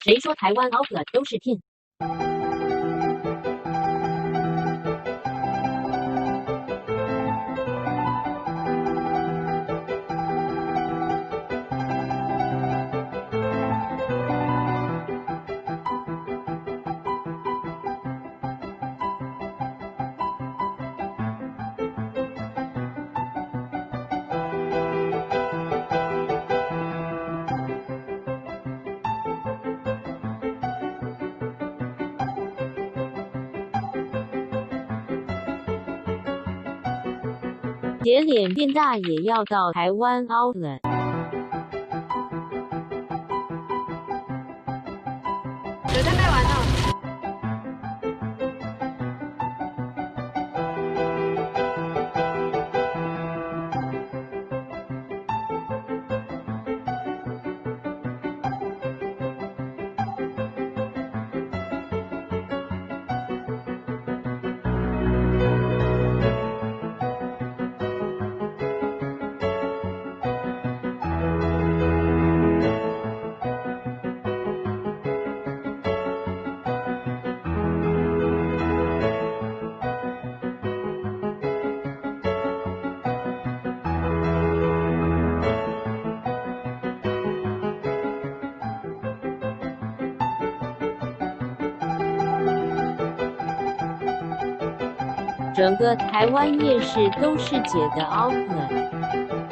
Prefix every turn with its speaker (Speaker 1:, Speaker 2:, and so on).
Speaker 1: 谁说台湾 Outlet 都是骗？写脸变大也要到台湾 Outlet。
Speaker 2: 有在卖完了。
Speaker 1: 整个台湾夜市都是姐的 offer。